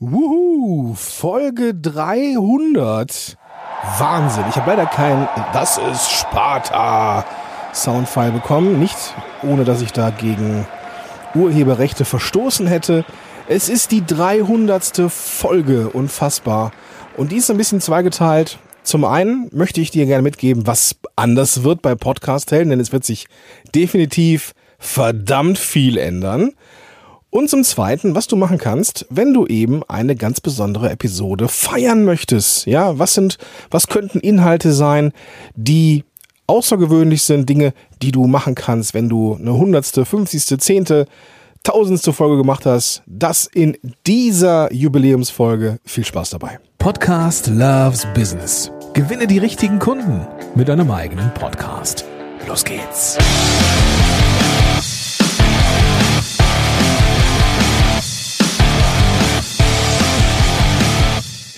Wuhu, Folge 300. Wahnsinn. Ich habe leider kein Das ist Sparta Soundfile bekommen. Nicht ohne, dass ich da gegen Urheberrechte verstoßen hätte. Es ist die 300. Folge. Unfassbar. Und die ist ein bisschen zweigeteilt. Zum einen möchte ich dir gerne mitgeben, was anders wird bei Podcast-Helden, denn es wird sich definitiv verdammt viel ändern. Und zum Zweiten, was du machen kannst, wenn du eben eine ganz besondere Episode feiern möchtest. Ja, was sind, was könnten Inhalte sein, die außergewöhnlich sind, Dinge, die du machen kannst, wenn du eine hundertste, fünfzigste, zehnte, tausendste Folge gemacht hast. Das in dieser Jubiläumsfolge. Viel Spaß dabei. Podcast Loves Business. Gewinne die richtigen Kunden mit deinem eigenen Podcast. Los geht's.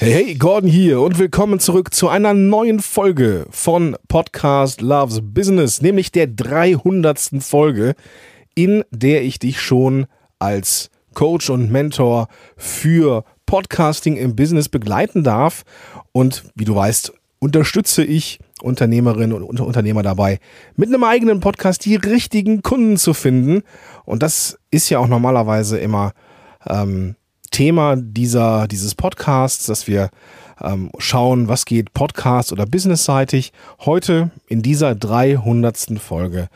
Hey, Gordon hier und willkommen zurück zu einer neuen Folge von Podcast Loves Business, nämlich der 300. Folge, in der ich dich schon als Coach und Mentor für Podcasting im Business begleiten darf. Und wie du weißt, unterstütze ich Unternehmerinnen und Unternehmer dabei, mit einem eigenen Podcast die richtigen Kunden zu finden. Und das ist ja auch normalerweise immer ähm, Thema dieser, dieses Podcasts, dass wir ähm, schauen, was geht Podcast oder businessseitig. Heute in dieser 300. Folge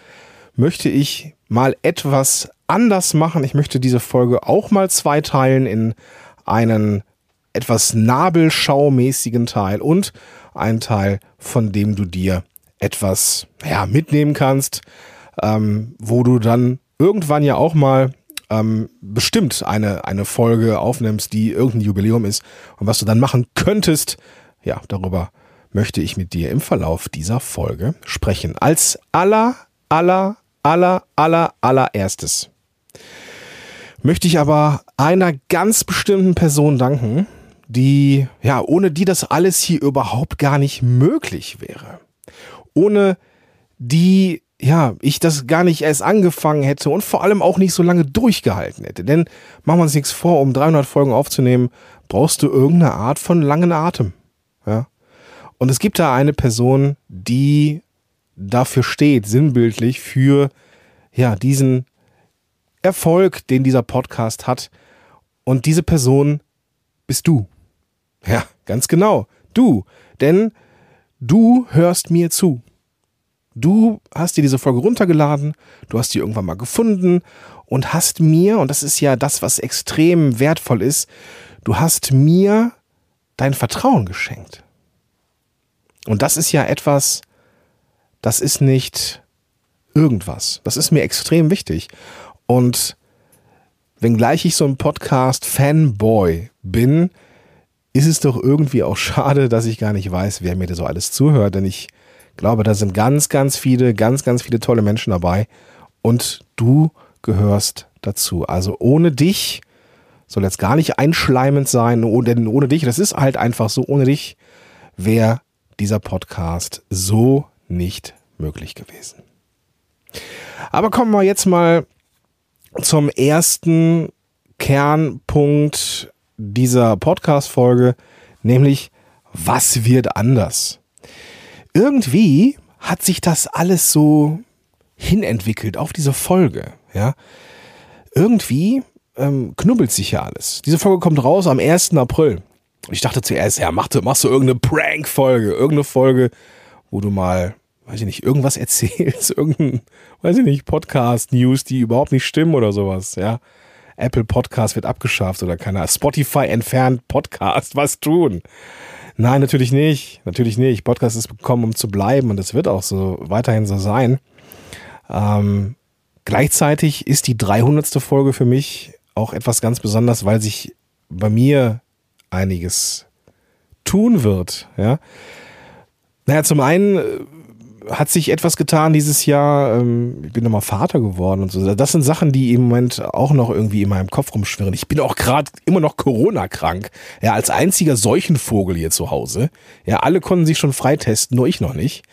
möchte ich mal etwas anders machen. Ich möchte diese Folge auch mal zweiteilen in einen etwas nabelschaumäßigen Teil und einen Teil, von dem du dir etwas ja, mitnehmen kannst, ähm, wo du dann irgendwann ja auch mal ähm, bestimmt eine, eine Folge aufnimmst, die irgendein Jubiläum ist und was du dann machen könntest, ja, darüber möchte ich mit dir im Verlauf dieser Folge sprechen. Als aller, aller, aller, aller, allererstes möchte ich aber einer ganz bestimmten Person danken, die, ja, ohne die das alles hier überhaupt gar nicht möglich wäre. Ohne die ja, ich das gar nicht erst angefangen hätte und vor allem auch nicht so lange durchgehalten hätte. Denn machen wir uns nichts vor, um 300 Folgen aufzunehmen, brauchst du irgendeine Art von langen Atem. Ja. Und es gibt da eine Person, die dafür steht, sinnbildlich für, ja, diesen Erfolg, den dieser Podcast hat. Und diese Person bist du. Ja, ganz genau. Du. Denn du hörst mir zu. Du hast dir diese Folge runtergeladen, du hast die irgendwann mal gefunden und hast mir, und das ist ja das, was extrem wertvoll ist, du hast mir dein Vertrauen geschenkt. Und das ist ja etwas, das ist nicht irgendwas. Das ist mir extrem wichtig. Und wenngleich ich so ein Podcast-Fanboy bin, ist es doch irgendwie auch schade, dass ich gar nicht weiß, wer mir da so alles zuhört, denn ich glaube, da sind ganz, ganz viele, ganz, ganz viele tolle Menschen dabei und du gehörst dazu. Also ohne dich soll jetzt gar nicht einschleimend sein, denn ohne dich, das ist halt einfach so, ohne dich wäre dieser Podcast so nicht möglich gewesen. Aber kommen wir jetzt mal zum ersten Kernpunkt dieser Podcast-Folge, nämlich was wird anders? Irgendwie hat sich das alles so hinentwickelt auf diese Folge, ja. Irgendwie ähm, knubbelt sich ja alles. Diese Folge kommt raus am 1. April. Ich dachte zuerst, ja, mach, machst du irgendeine Prank-Folge, irgendeine Folge, wo du mal, weiß ich nicht, irgendwas erzählst, irgendein, weiß ich nicht, Podcast-News, die überhaupt nicht stimmen oder sowas, ja. Apple Podcast wird abgeschafft oder keiner. Spotify entfernt Podcast, was tun? Nein, natürlich nicht. Natürlich nicht. Podcast ist gekommen, um zu bleiben und es wird auch so weiterhin so sein. Ähm, gleichzeitig ist die 300. Folge für mich auch etwas ganz Besonderes, weil sich bei mir einiges tun wird. Ja. Naja, zum einen äh, hat sich etwas getan dieses Jahr. Ähm, ich bin nochmal Vater geworden und so. Das sind Sachen, die im Moment auch noch irgendwie in meinem Kopf rumschwirren. Ich bin auch gerade immer noch Corona-krank. Ja, als einziger Seuchenvogel hier zu Hause. Ja, alle konnten sich schon freitesten, nur ich noch nicht.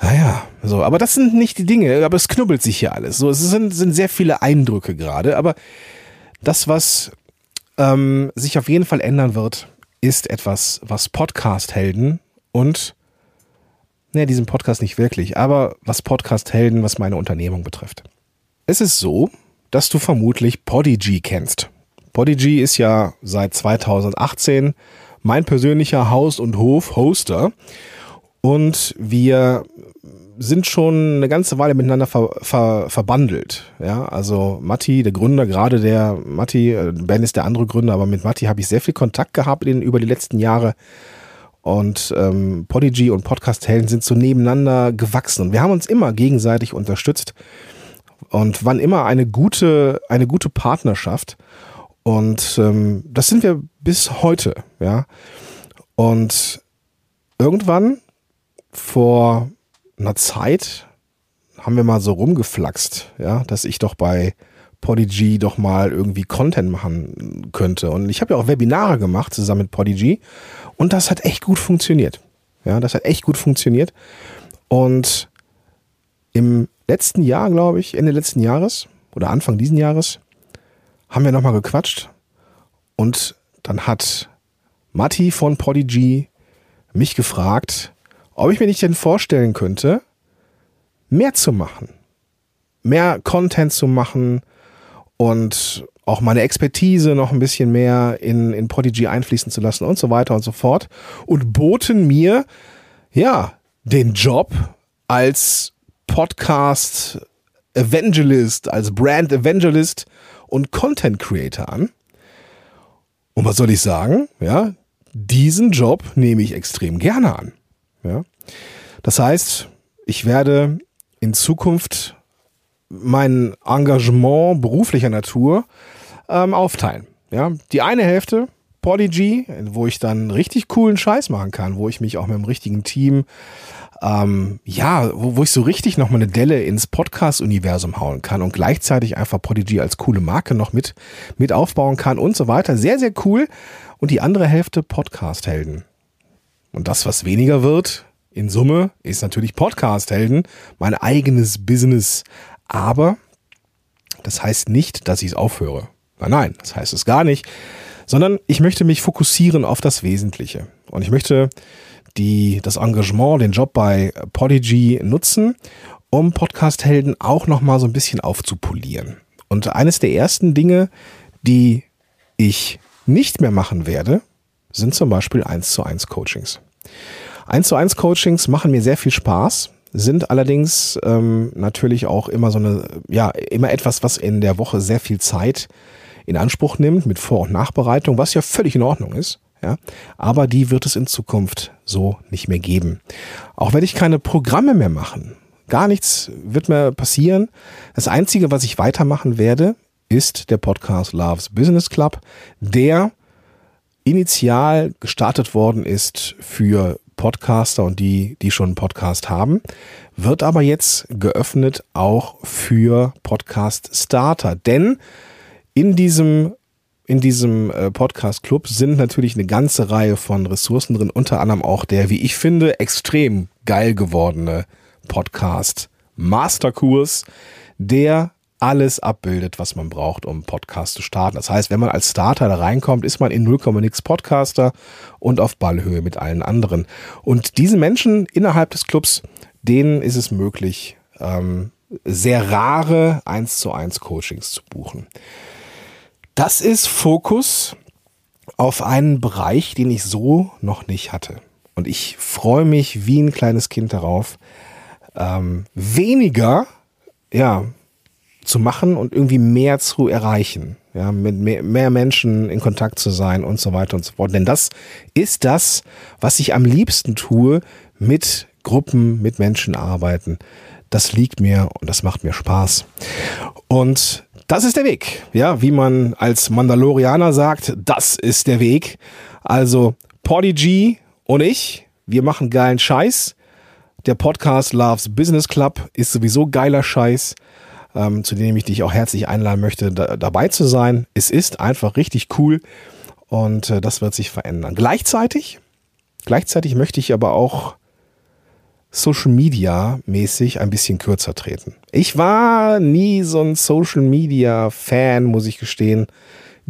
Naja, so, aber das sind nicht die Dinge, aber es knubbelt sich hier alles. So, es sind, sind sehr viele Eindrücke gerade, aber das, was ähm, sich auf jeden Fall ändern wird, ist etwas, was Podcast-Helden und, ne, diesen Podcast nicht wirklich, aber was Podcast-Helden, was meine Unternehmung betrifft. Es ist so, dass du vermutlich Podigy kennst. Podigy ist ja seit 2018 mein persönlicher Haus- und Hof-Hoster und wir sind schon eine ganze Weile miteinander ver, ver, verbandelt. Ja, also Matti, der Gründer, gerade der Matti, äh, Ben ist der andere Gründer, aber mit Matti habe ich sehr viel Kontakt gehabt in, über die letzten Jahre. Und ähm, Podigy und Podcast Helden sind so nebeneinander gewachsen. Und wir haben uns immer gegenseitig unterstützt und wann immer eine gute, eine gute Partnerschaft. Und ähm, das sind wir bis heute, ja. Und irgendwann vor einer Zeit haben wir mal so rumgeflaxt, ja, dass ich doch bei Podigy doch mal irgendwie Content machen könnte. Und ich habe ja auch Webinare gemacht zusammen mit Podigy und das hat echt gut funktioniert. Ja, das hat echt gut funktioniert. Und im letzten Jahr, glaube ich, Ende letzten Jahres oder Anfang diesen Jahres, haben wir nochmal gequatscht und dann hat Matti von Podigy mich gefragt, ob ich mir nicht denn vorstellen könnte, mehr zu machen, mehr Content zu machen und auch meine Expertise noch ein bisschen mehr in, in Podigy einfließen zu lassen und so weiter und so fort und boten mir, ja, den Job als Podcast Evangelist, als Brand Evangelist und Content Creator an. Und was soll ich sagen? Ja, diesen Job nehme ich extrem gerne an. Ja? Das heißt, ich werde in Zukunft mein Engagement beruflicher Natur ähm, aufteilen. Ja? Die eine Hälfte Podigy, wo ich dann richtig coolen Scheiß machen kann, wo ich mich auch mit dem richtigen Team, ähm, ja, wo, wo ich so richtig nochmal eine Delle ins Podcast-Universum hauen kann und gleichzeitig einfach Podigy als coole Marke noch mit, mit aufbauen kann und so weiter. Sehr, sehr cool. Und die andere Hälfte Podcast-Helden. Und das, was weniger wird, in Summe, ist natürlich Podcast-Helden, mein eigenes Business. Aber das heißt nicht, dass ich es aufhöre. Nein, das heißt es gar nicht. Sondern ich möchte mich fokussieren auf das Wesentliche. Und ich möchte die, das Engagement, den Job bei Podigy nutzen, um Podcast-Helden auch nochmal so ein bisschen aufzupolieren. Und eines der ersten Dinge, die ich nicht mehr machen werde, sind zum Beispiel 1 zu 1 Coachings. 1 zu 1 Coachings machen mir sehr viel Spaß, sind allerdings ähm, natürlich auch immer so eine, ja, immer etwas, was in der Woche sehr viel Zeit in Anspruch nimmt mit Vor- und Nachbereitung, was ja völlig in Ordnung ist. Ja, aber die wird es in Zukunft so nicht mehr geben. Auch werde ich keine Programme mehr machen. Gar nichts wird mehr passieren. Das Einzige, was ich weitermachen werde, ist der Podcast Loves Business Club, der initial gestartet worden ist für Podcaster und die, die schon einen Podcast haben, wird aber jetzt geöffnet auch für Podcast Starter. Denn in diesem in diesem äh, Podcast Club sind natürlich eine ganze Reihe von Ressourcen drin, unter anderem auch der, wie ich finde, extrem geil gewordene Podcast Masterkurs, der alles abbildet, was man braucht, um Podcast zu starten. Das heißt, wenn man als Starter da reinkommt, ist man in 0, nix Podcaster und auf Ballhöhe mit allen anderen. Und diese Menschen innerhalb des Clubs, denen ist es möglich, ähm, sehr rare 1 zu 1 Coachings zu buchen. Das ist Fokus auf einen Bereich, den ich so noch nicht hatte. Und ich freue mich wie ein kleines Kind darauf, ähm, weniger, ja, zu machen und irgendwie mehr zu erreichen, ja, mit mehr, mehr Menschen in Kontakt zu sein und so weiter und so fort. Denn das ist das, was ich am liebsten tue, mit Gruppen, mit Menschen arbeiten. Das liegt mir und das macht mir Spaß. Und das ist der Weg. Ja, wie man als Mandalorianer sagt, das ist der Weg. Also Podigy und ich, wir machen geilen Scheiß. Der Podcast Loves Business Club ist sowieso geiler Scheiß ähm, zu dem ich dich auch herzlich einladen möchte, da, dabei zu sein. Es ist einfach richtig cool und äh, das wird sich verändern. Gleichzeitig, gleichzeitig möchte ich aber auch Social Media mäßig ein bisschen kürzer treten. Ich war nie so ein Social Media Fan, muss ich gestehen.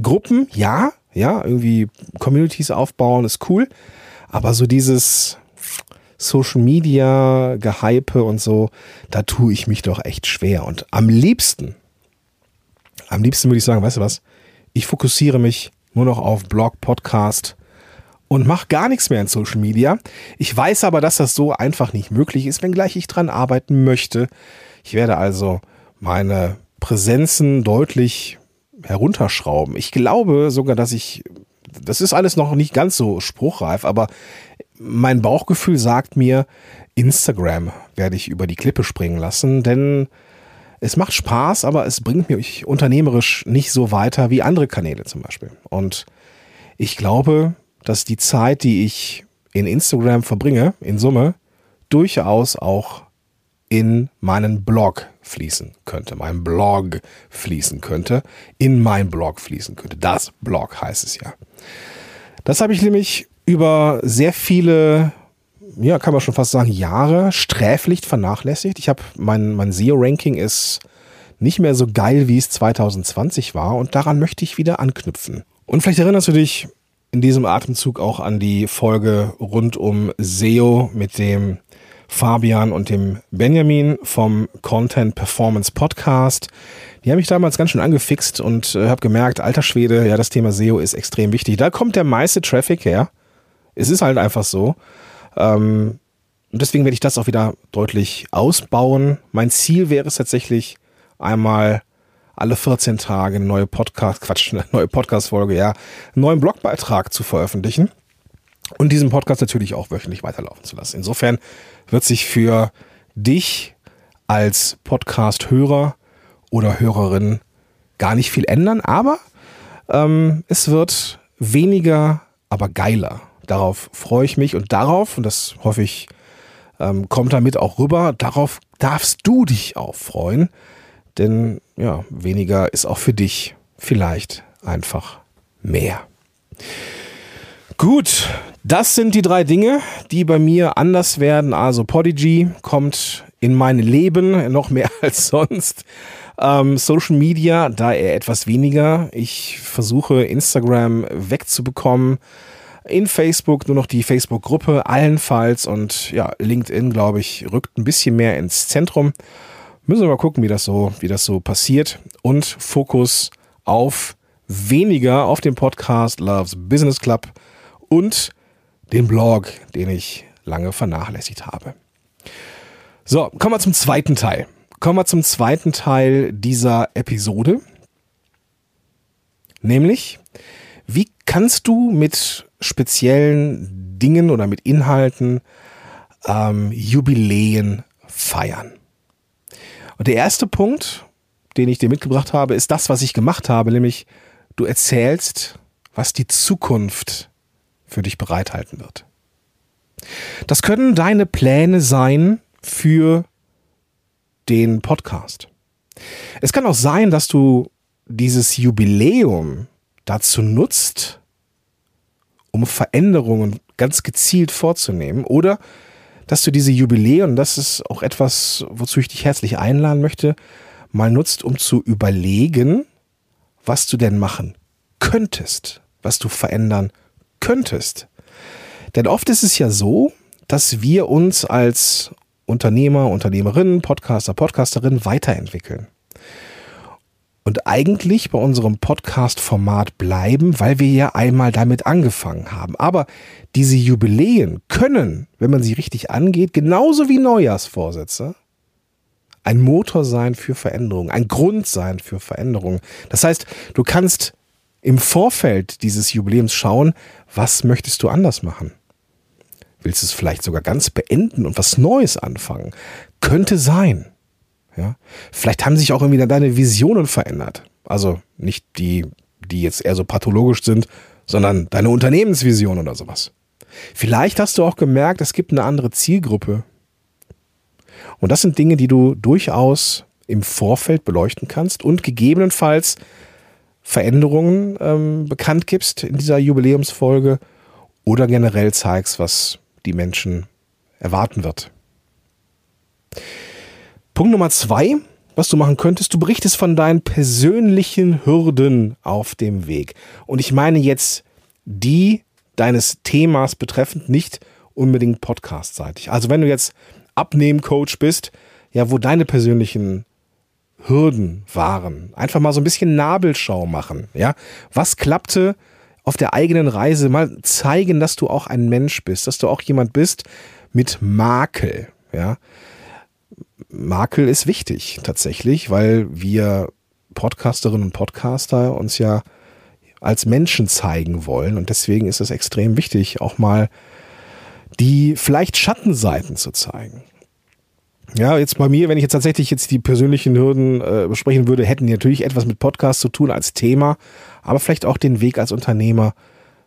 Gruppen, ja, ja, irgendwie Communities aufbauen ist cool, aber so dieses Social Media Gehype und so, da tue ich mich doch echt schwer und am liebsten, am liebsten würde ich sagen, weißt du was? Ich fokussiere mich nur noch auf Blog, Podcast und mache gar nichts mehr in Social Media. Ich weiß aber, dass das so einfach nicht möglich ist, wenngleich ich dran arbeiten möchte. Ich werde also meine Präsenzen deutlich herunterschrauben. Ich glaube sogar, dass ich, das ist alles noch nicht ganz so spruchreif, aber mein Bauchgefühl sagt mir, Instagram werde ich über die Klippe springen lassen, denn es macht Spaß, aber es bringt mich unternehmerisch nicht so weiter wie andere Kanäle zum Beispiel. Und ich glaube, dass die Zeit, die ich in Instagram verbringe, in Summe, durchaus auch in meinen Blog fließen könnte, mein Blog fließen könnte, in mein Blog fließen könnte. Das Blog heißt es ja. Das habe ich nämlich über sehr viele, ja, kann man schon fast sagen, Jahre sträflich vernachlässigt. Ich habe mein, mein SEO-Ranking ist nicht mehr so geil, wie es 2020 war und daran möchte ich wieder anknüpfen. Und vielleicht erinnerst du dich in diesem Atemzug auch an die Folge rund um SEO mit dem Fabian und dem Benjamin vom Content Performance Podcast. Die haben mich damals ganz schön angefixt und äh, habe gemerkt, alter Schwede, ja, das Thema SEO ist extrem wichtig. Da kommt der meiste Traffic her. Es ist halt einfach so. Ähm, und deswegen werde ich das auch wieder deutlich ausbauen. Mein Ziel wäre es tatsächlich, einmal alle 14 Tage eine neue Podcast, Quatsch, eine neue Podcast-Folge, ja, einen neuen Blogbeitrag zu veröffentlichen und diesen Podcast natürlich auch wöchentlich weiterlaufen zu lassen. Insofern wird sich für dich als Podcast-Hörer oder Hörerin gar nicht viel ändern, aber ähm, es wird weniger, aber geiler. Darauf freue ich mich und darauf, und das hoffe ich, ähm, kommt damit auch rüber, darauf darfst du dich auch freuen, denn ja, weniger ist auch für dich vielleicht einfach mehr. Gut, das sind die drei Dinge, die bei mir anders werden. Also Podigy kommt in mein Leben noch mehr als sonst. Ähm, Social Media, da eher etwas weniger. Ich versuche Instagram wegzubekommen. In Facebook nur noch die Facebook-Gruppe allenfalls und ja, LinkedIn, glaube ich, rückt ein bisschen mehr ins Zentrum. Müssen wir mal gucken, wie das so, wie das so passiert. Und Fokus auf weniger auf dem Podcast Loves Business Club und den Blog, den ich lange vernachlässigt habe. So, kommen wir zum zweiten Teil. Kommen wir zum zweiten Teil dieser Episode. Nämlich, wie kannst du mit speziellen Dingen oder mit Inhalten ähm, Jubiläen feiern? Und der erste Punkt, den ich dir mitgebracht habe, ist das, was ich gemacht habe, nämlich du erzählst, was die Zukunft für dich bereithalten wird. Das können deine Pläne sein für den Podcast. Es kann auch sein, dass du dieses Jubiläum dazu nutzt, um Veränderungen ganz gezielt vorzunehmen oder dass du diese Jubiläen, das ist auch etwas, wozu ich dich herzlich einladen möchte, mal nutzt, um zu überlegen, was du denn machen könntest, was du verändern könntest. Denn oft ist es ja so, dass wir uns als Unternehmer, Unternehmerinnen, Podcaster, Podcasterin weiterentwickeln. Und eigentlich bei unserem Podcast-Format bleiben, weil wir ja einmal damit angefangen haben. Aber diese Jubiläen können, wenn man sie richtig angeht, genauso wie Neujahrsvorsätze, ein Motor sein für Veränderung, ein Grund sein für Veränderung. Das heißt, du kannst im Vorfeld dieses Jubiläums schauen, was möchtest du anders machen? Willst du es vielleicht sogar ganz beenden und was Neues anfangen? Könnte sein. Ja? Vielleicht haben sich auch irgendwie deine Visionen verändert. Also nicht die, die jetzt eher so pathologisch sind, sondern deine Unternehmensvision oder sowas. Vielleicht hast du auch gemerkt, es gibt eine andere Zielgruppe. Und das sind Dinge, die du durchaus im Vorfeld beleuchten kannst und gegebenenfalls Veränderungen ähm, bekannt gibst in dieser Jubiläumsfolge oder generell zeigst, was die Menschen erwarten wird. Punkt Nummer zwei, was du machen könntest, du berichtest von deinen persönlichen Hürden auf dem Weg. Und ich meine jetzt die deines Themas betreffend, nicht unbedingt podcastseitig. Also wenn du jetzt Abnehmcoach bist, ja, wo deine persönlichen Hürden waren, einfach mal so ein bisschen Nabelschau machen, ja. Was klappte auf der eigenen Reise? Mal zeigen, dass du auch ein Mensch bist, dass du auch jemand bist mit Makel, ja. Makel ist wichtig tatsächlich, weil wir Podcasterinnen und Podcaster uns ja als Menschen zeigen wollen und deswegen ist es extrem wichtig, auch mal die vielleicht Schattenseiten zu zeigen. Ja, jetzt bei mir, wenn ich jetzt tatsächlich jetzt die persönlichen Hürden äh, besprechen würde, hätten die natürlich etwas mit Podcast zu tun als Thema, aber vielleicht auch den Weg als Unternehmer.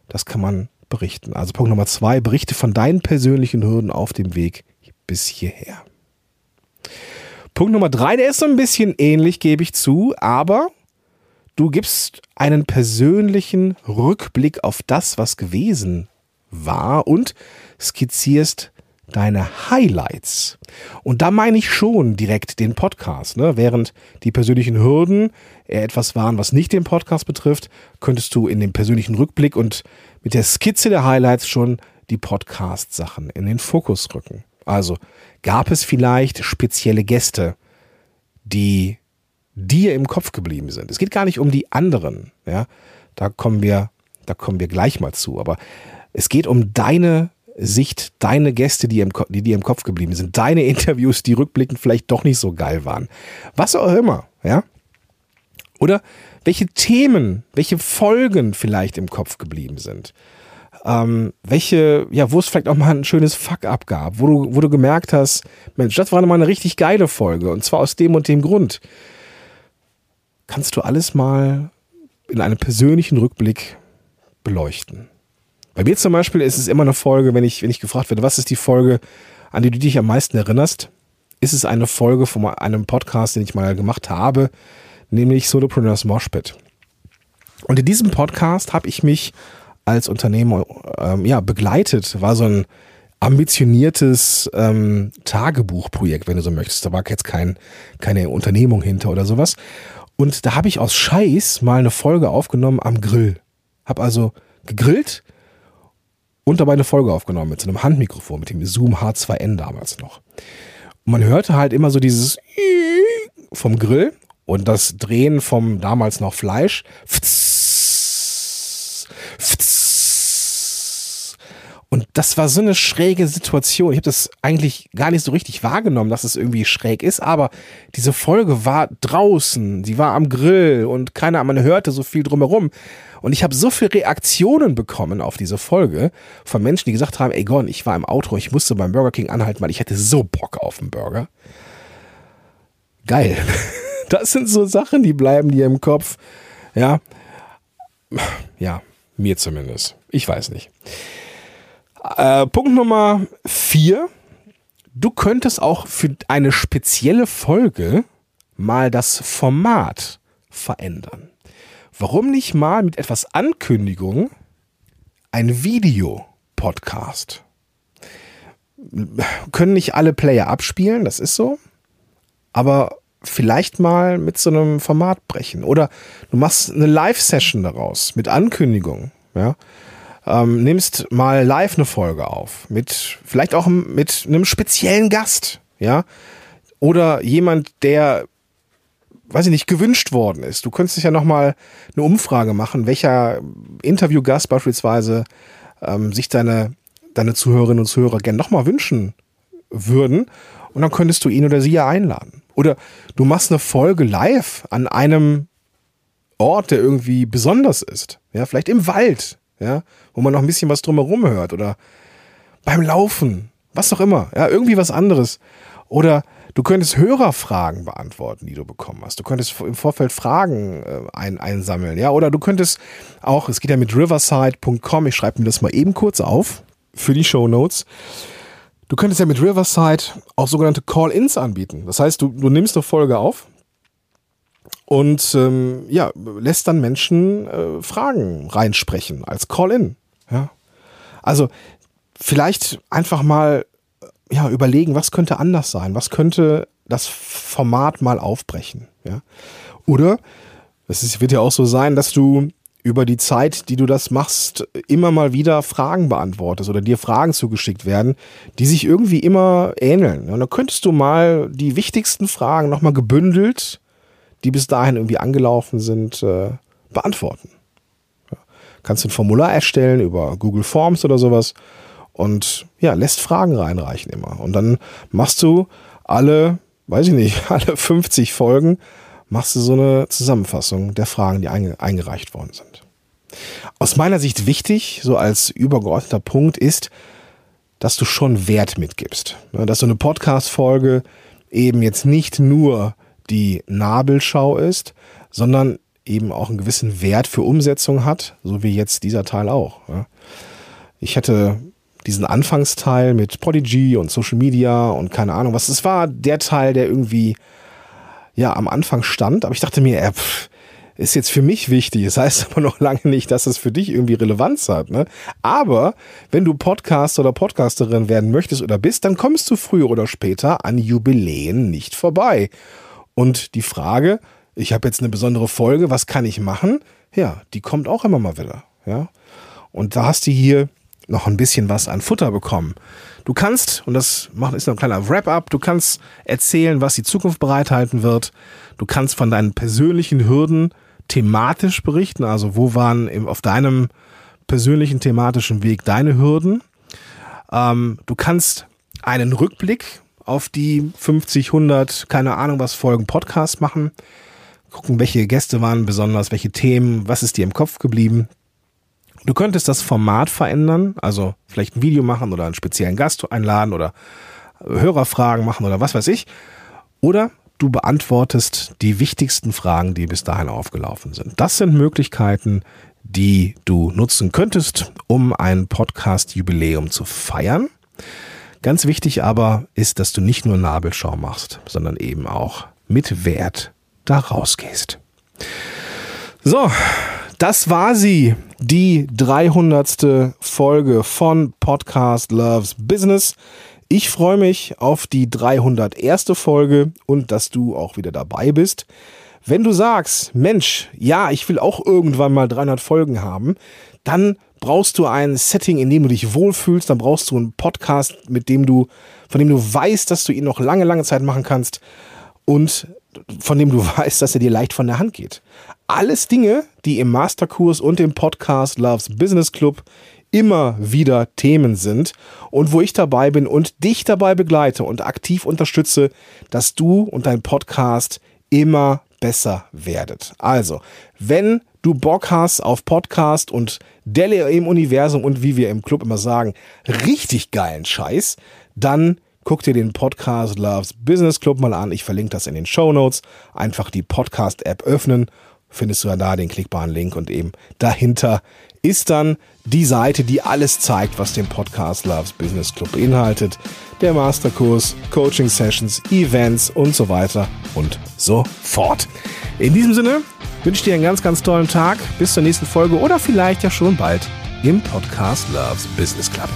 Das kann man berichten. Also Punkt Nummer zwei, berichte von deinen persönlichen Hürden auf dem Weg bis hierher. Punkt Nummer drei, der ist so ein bisschen ähnlich, gebe ich zu, aber du gibst einen persönlichen Rückblick auf das, was gewesen war und skizzierst deine Highlights. Und da meine ich schon direkt den Podcast. Ne? Während die persönlichen Hürden eher etwas waren, was nicht den Podcast betrifft, könntest du in dem persönlichen Rückblick und mit der Skizze der Highlights schon die Podcast-Sachen in den Fokus rücken. Also gab es vielleicht spezielle Gäste, die dir im Kopf geblieben sind. Es geht gar nicht um die anderen, ja. Da kommen wir, da kommen wir gleich mal zu. Aber es geht um deine Sicht, deine Gäste, die, im, die dir im Kopf geblieben sind, deine Interviews, die rückblickend vielleicht doch nicht so geil waren. Was auch immer, ja. Oder welche Themen, welche Folgen vielleicht im Kopf geblieben sind ähm, welche, ja, wo es vielleicht auch mal ein schönes Fuck-up gab, wo du, wo du gemerkt hast, Mensch, das war mal eine richtig geile Folge und zwar aus dem und dem Grund. Kannst du alles mal in einem persönlichen Rückblick beleuchten. Bei mir zum Beispiel ist es immer eine Folge, wenn ich, wenn ich gefragt werde, was ist die Folge, an die du dich am meisten erinnerst, ist es eine Folge von einem Podcast, den ich mal gemacht habe, nämlich Solopreneurs Moshpit. Und in diesem Podcast habe ich mich als Unternehmer ähm, ja, begleitet. War so ein ambitioniertes ähm, Tagebuchprojekt, wenn du so möchtest. Da war jetzt kein, keine Unternehmung hinter oder sowas. Und da habe ich aus Scheiß mal eine Folge aufgenommen am Grill. Hab also gegrillt und dabei eine Folge aufgenommen mit so einem Handmikrofon, mit dem Zoom H2N damals noch. Und man hörte halt immer so dieses vom Grill und das Drehen vom damals noch Fleisch. Und das war so eine schräge Situation. Ich habe das eigentlich gar nicht so richtig wahrgenommen, dass es irgendwie schräg ist, aber diese Folge war draußen, sie war am Grill und keiner, man hörte so viel drumherum. Und ich habe so viele Reaktionen bekommen auf diese Folge von Menschen, die gesagt haben, ey Gon, ich war im Auto, ich musste beim Burger King anhalten, weil ich hatte so Bock auf einen Burger. Geil. Das sind so Sachen, die bleiben dir im Kopf. Ja. Ja, mir zumindest. Ich weiß nicht. Äh, Punkt Nummer vier. Du könntest auch für eine spezielle Folge mal das Format verändern. Warum nicht mal mit etwas Ankündigung ein Video-Podcast? Können nicht alle Player abspielen, das ist so. Aber vielleicht mal mit so einem Format brechen. Oder du machst eine Live-Session daraus mit Ankündigung. Ja? Ähm, nimmst mal live eine Folge auf. Mit, vielleicht auch mit einem speziellen Gast, ja. Oder jemand, der, weiß ich nicht, gewünscht worden ist. Du könntest ja nochmal eine Umfrage machen, welcher Interviewgast beispielsweise ähm, sich deine, deine Zuhörerinnen und Zuhörer gerne nochmal wünschen würden. Und dann könntest du ihn oder sie ja einladen. Oder du machst eine Folge live an einem Ort, der irgendwie besonders ist. Ja, vielleicht im Wald ja, wo man noch ein bisschen was drumherum hört oder beim Laufen, was auch immer, ja, irgendwie was anderes. Oder du könntest Hörerfragen beantworten, die du bekommen hast. Du könntest im Vorfeld Fragen äh, ein, einsammeln, ja, oder du könntest auch, es geht ja mit riverside.com, ich schreibe mir das mal eben kurz auf für die Show Notes. Du könntest ja mit Riverside auch sogenannte Call-ins anbieten. Das heißt, du, du nimmst eine Folge auf, und ähm, ja, lässt dann Menschen äh, Fragen reinsprechen als Call-in. Ja. Also vielleicht einfach mal ja, überlegen, was könnte anders sein, was könnte das Format mal aufbrechen. Ja? Oder es wird ja auch so sein, dass du über die Zeit, die du das machst, immer mal wieder Fragen beantwortest oder dir Fragen zugeschickt werden, die sich irgendwie immer ähneln. Und dann könntest du mal die wichtigsten Fragen nochmal gebündelt, die bis dahin irgendwie angelaufen sind, äh, beantworten. Ja. Kannst du ein Formular erstellen über Google Forms oder sowas und ja, lässt Fragen reinreichen immer. Und dann machst du alle, weiß ich nicht, alle 50 Folgen machst du so eine Zusammenfassung der Fragen, die eingereicht worden sind. Aus meiner Sicht wichtig, so als übergeordneter Punkt ist, dass du schon Wert mitgibst. Dass so eine Podcast-Folge eben jetzt nicht nur die Nabelschau ist, sondern eben auch einen gewissen Wert für Umsetzung hat, so wie jetzt dieser Teil auch. Ich hätte diesen Anfangsteil mit Prodigy und Social Media und keine Ahnung was. Es war der Teil, der irgendwie ja am Anfang stand, aber ich dachte mir, äh, ist jetzt für mich wichtig. Das heißt aber noch lange nicht, dass es für dich irgendwie Relevanz hat. Ne? Aber wenn du Podcaster oder Podcasterin werden möchtest oder bist, dann kommst du früher oder später an Jubiläen nicht vorbei. Und die Frage, ich habe jetzt eine besondere Folge, was kann ich machen? Ja, die kommt auch immer mal wieder. Ja. Und da hast du hier noch ein bisschen was an Futter bekommen. Du kannst, und das ist noch ein kleiner Wrap-up, du kannst erzählen, was die Zukunft bereithalten wird. Du kannst von deinen persönlichen Hürden thematisch berichten. Also wo waren auf deinem persönlichen thematischen Weg deine Hürden? Ähm, du kannst einen Rückblick auf die 50, 100, keine Ahnung was Folgen Podcast machen. Gucken, welche Gäste waren besonders, welche Themen, was ist dir im Kopf geblieben. Du könntest das Format verändern, also vielleicht ein Video machen oder einen speziellen Gast einladen oder Hörerfragen machen oder was weiß ich. Oder du beantwortest die wichtigsten Fragen, die bis dahin aufgelaufen sind. Das sind Möglichkeiten, die du nutzen könntest, um ein Podcast-Jubiläum zu feiern. Ganz wichtig aber ist, dass du nicht nur Nabelschau machst, sondern eben auch mit Wert da rausgehst. So, das war sie, die 300. Folge von Podcast Loves Business. Ich freue mich auf die 301. Folge und dass du auch wieder dabei bist. Wenn du sagst, Mensch, ja, ich will auch irgendwann mal 300 Folgen haben, dann brauchst du ein Setting, in dem du dich wohlfühlst, dann brauchst du einen Podcast, mit dem du, von dem du weißt, dass du ihn noch lange, lange Zeit machen kannst und von dem du weißt, dass er dir leicht von der Hand geht. Alles Dinge, die im Masterkurs und im Podcast Loves Business Club immer wieder Themen sind und wo ich dabei bin und dich dabei begleite und aktiv unterstütze, dass du und dein Podcast immer besser werdet. Also, wenn du Bock hast auf Podcast und Delle im Universum und wie wir im Club immer sagen, richtig geilen Scheiß, dann guck dir den Podcast Loves Business Club mal an. Ich verlinke das in den Show Notes. Einfach die Podcast-App öffnen findest du ja da den klickbaren Link und eben dahinter ist dann die Seite, die alles zeigt, was den Podcast Loves Business Club beinhaltet. Der Masterkurs, Coaching Sessions, Events und so weiter und so fort. In diesem Sinne wünsche dir einen ganz, ganz tollen Tag. Bis zur nächsten Folge oder vielleicht ja schon bald im Podcast Loves Business Club.